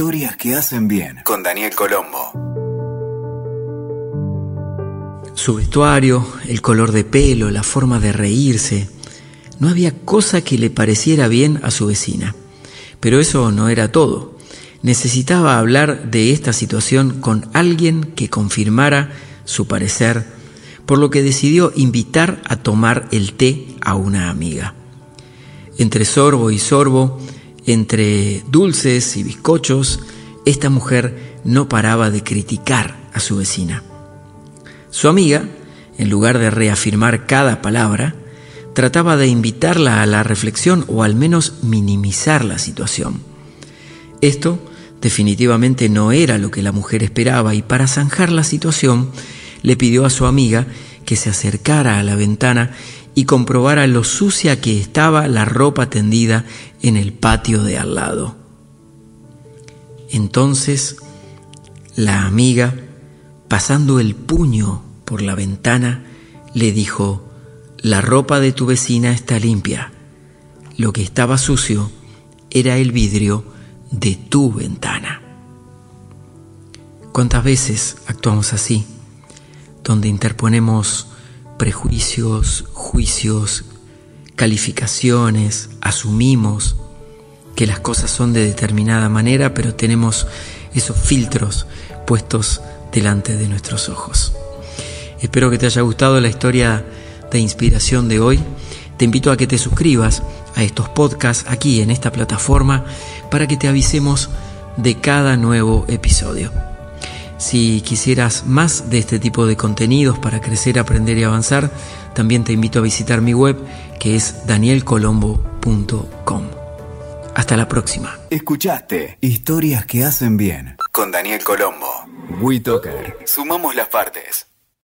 Historias que hacen bien con Daniel Colombo. Su vestuario, el color de pelo, la forma de reírse, no había cosa que le pareciera bien a su vecina. Pero eso no era todo. Necesitaba hablar de esta situación con alguien que confirmara su parecer, por lo que decidió invitar a tomar el té a una amiga. Entre sorbo y sorbo, entre dulces y bizcochos, esta mujer no paraba de criticar a su vecina. Su amiga, en lugar de reafirmar cada palabra, trataba de invitarla a la reflexión o al menos minimizar la situación. Esto definitivamente no era lo que la mujer esperaba y para zanjar la situación le pidió a su amiga que se acercara a la ventana y comprobara lo sucia que estaba la ropa tendida en el patio de al lado. Entonces la amiga, pasando el puño por la ventana, le dijo, la ropa de tu vecina está limpia. Lo que estaba sucio era el vidrio de tu ventana. ¿Cuántas veces actuamos así? Donde interponemos prejuicios, juicios, calificaciones, asumimos que las cosas son de determinada manera, pero tenemos esos filtros puestos delante de nuestros ojos. Espero que te haya gustado la historia de inspiración de hoy. Te invito a que te suscribas a estos podcasts aquí en esta plataforma para que te avisemos de cada nuevo episodio. Si quisieras más de este tipo de contenidos para crecer, aprender y avanzar, también te invito a visitar mi web que es danielcolombo.com. Hasta la próxima. Escuchaste Historias que hacen bien con Daniel Colombo. WeToker. Sumamos las partes.